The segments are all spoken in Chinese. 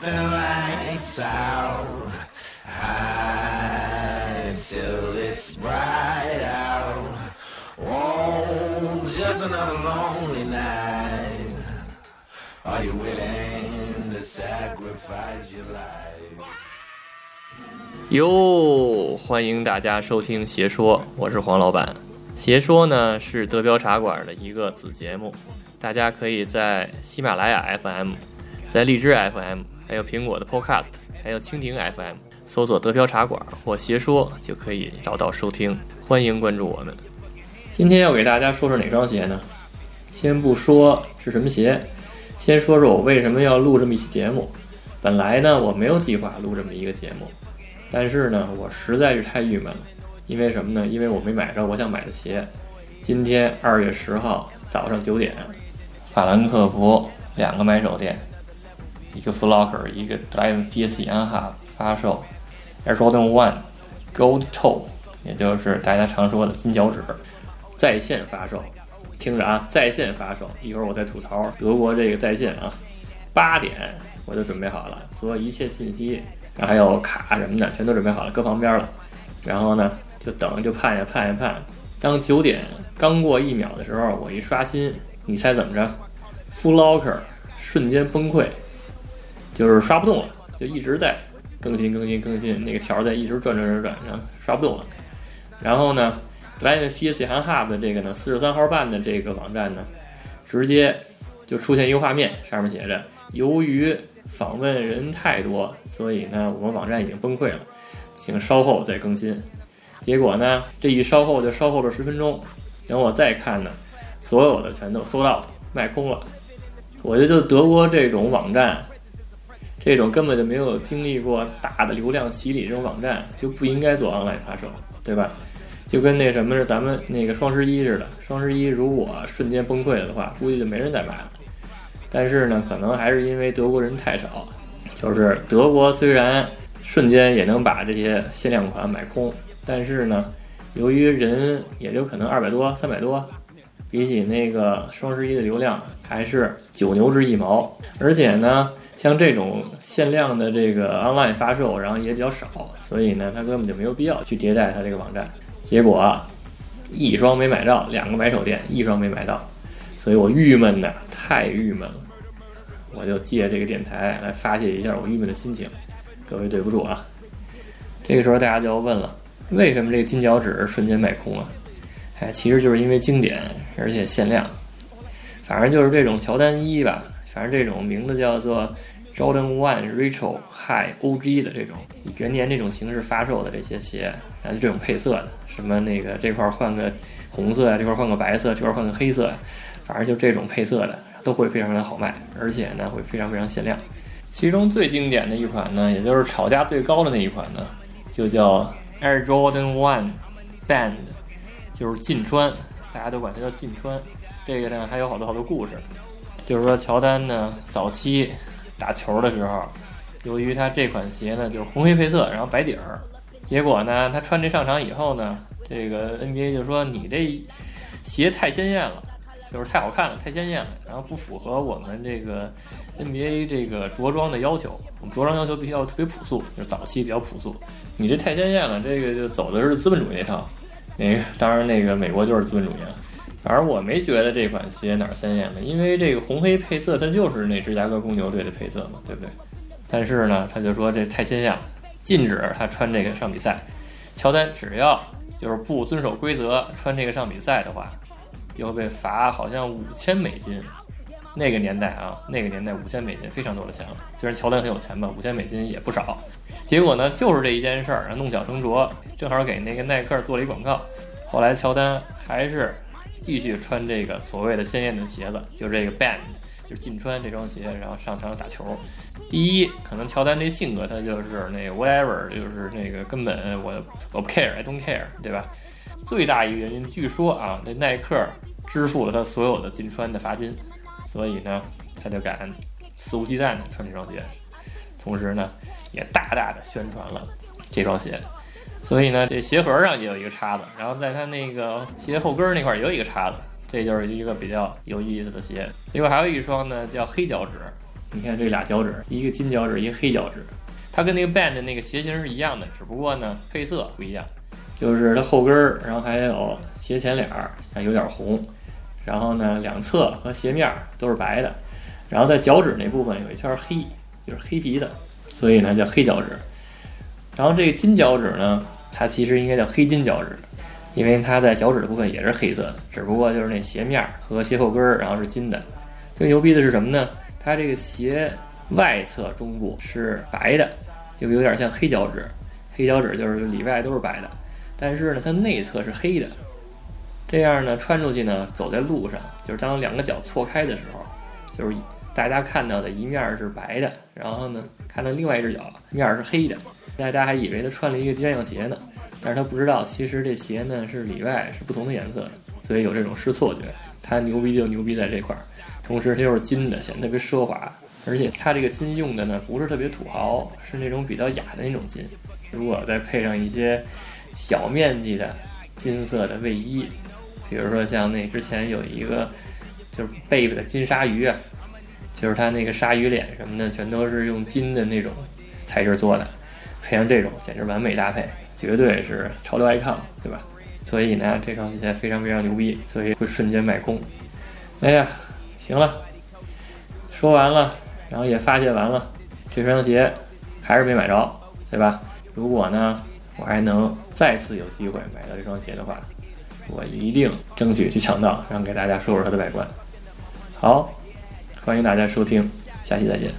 the lights out. High till it's bright out. Oh, just another lonely night. Are you willing to sacrifice your life? 哟，欢迎大家收听邪说，我是黄老板。邪说呢是德标茶馆的一个子节目，大家可以在喜马拉雅 FM、在荔枝 FM、还有苹果的 Podcast、还有蜻蜓 FM 搜索“德飘茶馆”或“邪说”就可以找到收听。欢迎关注我们。今天要给大家说说哪双鞋呢？先不说是什么鞋，先说说我为什么要录这么一期节目。本来呢，我没有计划录这么一个节目，但是呢，我实在是太郁闷了。因为什么呢？因为我没买着我想买的鞋。今天二月十号早上九点，法兰克福两个买手店，一个 Flocker，一个 Drive Fierce 安哈发售 Air Jordan One Gold Toe，也就是大家常说的金脚趾，在线发售。听着啊，在线发售。一会儿我再吐槽德国这个在线啊。八点我就准备好了，所有一切信息，然后还有卡什么的，全都准备好了，搁旁边了。然后呢？就等，就盼呀盼呀盼。当九点刚过一秒的时候，我一刷新，你猜怎么着？Flocker 瞬间崩溃，就是刷不动了，就一直在更新更新更新，那个条在一直转转转转，然后刷不动了。然后呢 d r i v e c Han Hub 的这个呢，四十三号半的这个网站呢，直接就出现一个画面，上面写着：由于访问人太多，所以呢，我们网站已经崩溃了，请稍后再更新。结果呢？这一稍后就稍后了十分钟，等我再看呢，所有的全都 sold out 卖空了。我觉得就德国这种网站，这种根本就没有经历过大的流量洗礼，这种网站就不应该做 online 发售，对吧？就跟那什么是咱们那个双十一似的，双十一如果瞬间崩溃了的话，估计就没人再买了。但是呢，可能还是因为德国人太少，就是德国虽然瞬间也能把这些限量款买空。但是呢，由于人也就可能二百多、三百多，比起那个双十一的流量还是九牛之一毛。而且呢，像这种限量的这个 online 发售，然后也比较少，所以呢，他根本就没有必要去迭代他这个网站。结果啊一双没买到，两个买手店一双没买到，所以我郁闷的太郁闷了。我就借这个电台来发泄一下我郁闷的心情。各位对不住啊。这个时候大家就要问了。为什么这个金脚趾瞬间卖空了？哎，其实就是因为经典，而且限量。反正就是这种乔丹一吧，反正这种名字叫做 Jordan One Retro High OG 的这种以元年这种形式发售的这些鞋，然后就这种配色的，什么那个这块换个红色呀，这块换个白色，这块换个黑色，反正就这种配色的都会非常非常好卖，而且呢会非常非常限量。其中最经典的一款呢，也就是炒价最高的那一款呢，就叫。Air Jordan One Band 就是近穿，大家都管它叫近穿。这个呢还有好多好多故事，就是说乔丹呢早期打球的时候，由于他这款鞋呢就是红黑配色，然后白底儿，结果呢他穿这上场以后呢，这个 NBA 就说你这鞋太鲜艳了。就是太好看了，太鲜艳了，然后不符合我们这个 NBA 这个着装的要求。我们着装要求必须要特别朴素，就是早期比较朴素。你这太鲜艳了，这个就走的是资本主义那套。那个当然，那个美国就是资本主义。反正我没觉得这款鞋哪儿鲜艳了，因为这个红黑配色它就是那芝加哥公牛队的配色嘛，对不对？但是呢，他就说这太鲜艳了，禁止他穿这个上比赛。乔丹只要就是不遵守规则穿这个上比赛的话。就会被罚，好像五千美金。那个年代啊，那个年代五千美金非常多的钱了。虽然乔丹很有钱吧，五千美金也不少。结果呢，就是这一件事儿，弄巧成拙，正好给那个耐克做了一广告。后来乔丹还是继续穿这个所谓的鲜艳的鞋子，就这个 Band，就是禁穿这双鞋，然后上场打球。第一，可能乔丹这性格他就是那个 whatever，就是那个根本我我不 care，I don't care，对吧？最大一个原因，据说啊，那耐克支付了他所有的禁穿的罚金，所以呢，他就敢肆无忌惮的穿这双鞋，同时呢，也大大的宣传了这双鞋。所以呢，这鞋盒上也有一个叉子，然后在它那个鞋后跟那块也有一个叉子，这就是一个比较有意思的鞋。另外还有一双呢，叫黑脚趾，你看这俩脚趾，一个金脚趾，一个黑脚趾，它跟那个 band 那个鞋型是一样的，只不过呢配色不一样，就是它后跟儿，然后还有鞋前脸儿，有点红，然后呢两侧和鞋面都是白的，然后在脚趾那部分有一圈黑，就是黑皮的，所以呢叫黑脚趾。然后这个金脚趾呢，它其实应该叫黑金脚趾。因为它在脚趾的部分也是黑色的，只不过就是那鞋面和鞋后跟儿，然后是金的。最牛逼的是什么呢？它这个鞋外侧中部是白的，就有点像黑脚趾。黑脚趾就是里外都是白的，但是呢，它内侧是黑的。这样呢，穿出去呢，走在路上，就是当两个脚错开的时候，就是大家看到的一面是白的，然后呢，看到另外一只脚面是黑的，大家还以为他穿了一个鸳鸯鞋呢。但是他不知道，其实这鞋呢是里外是不同的颜色的，所以有这种视错觉。它牛逼就牛逼在这块儿，同时它又是金的，显得特别奢华。而且它这个金用的呢不是特别土豪，是那种比较雅的那种金。如果再配上一些小面积的金色的卫衣，比如说像那之前有一个就是贝贝的金鲨鱼啊，就是它那个鲨鱼脸什么的全都是用金的那种材质做的，配上这种简直完美搭配。绝对是潮流 icon，对吧？所以呢，这双鞋非常非常牛逼，所以会瞬间卖空。哎呀，行了，说完了，然后也发泄完了，这双鞋还是没买着，对吧？如果呢，我还能再次有机会买到这双鞋的话，我一定争取去抢到，然后给大家说说它的外观。好，欢迎大家收听，下期再见。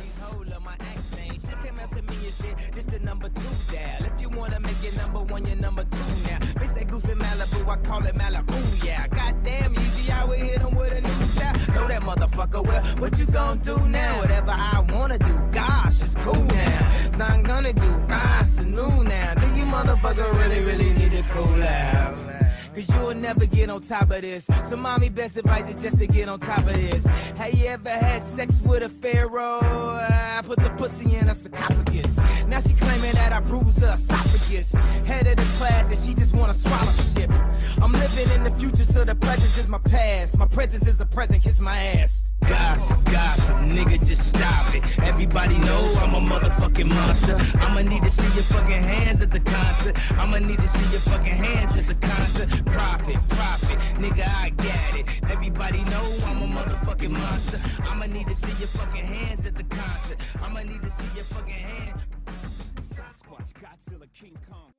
call it Malibu, yeah. Goddamn easy, I would hit him with a new style. Know that motherfucker, well, what you gonna do now? Whatever I wanna do, gosh, it's cool now. Not gonna do, ah, it's new now. Do you motherfucker really, really need to cool out? Cause you'll never get on top of this. So mommy best advice is just to get on top of this. Have you ever had sex with a pharaoh? I put the pussy in a sarcophagus. Now she claiming that I bruise her esophagus. Head of the class and she just wanna swallow shit. I'm living in the future so the present is my past. My presence is a present, kiss my ass. Gossip, gossip, nigga, just stop it. Everybody knows I'm a motherfucking monster. I'ma need to see your fucking hands at the concert. I'ma need to see your fucking hands at the concert. Profit, profit, nigga, I get it. Everybody know I'm a motherfucking monster. I'ma need to see your fucking hands at the concert. I'ma need to see your fucking hands. Sasquatch, Godzilla, King Kong.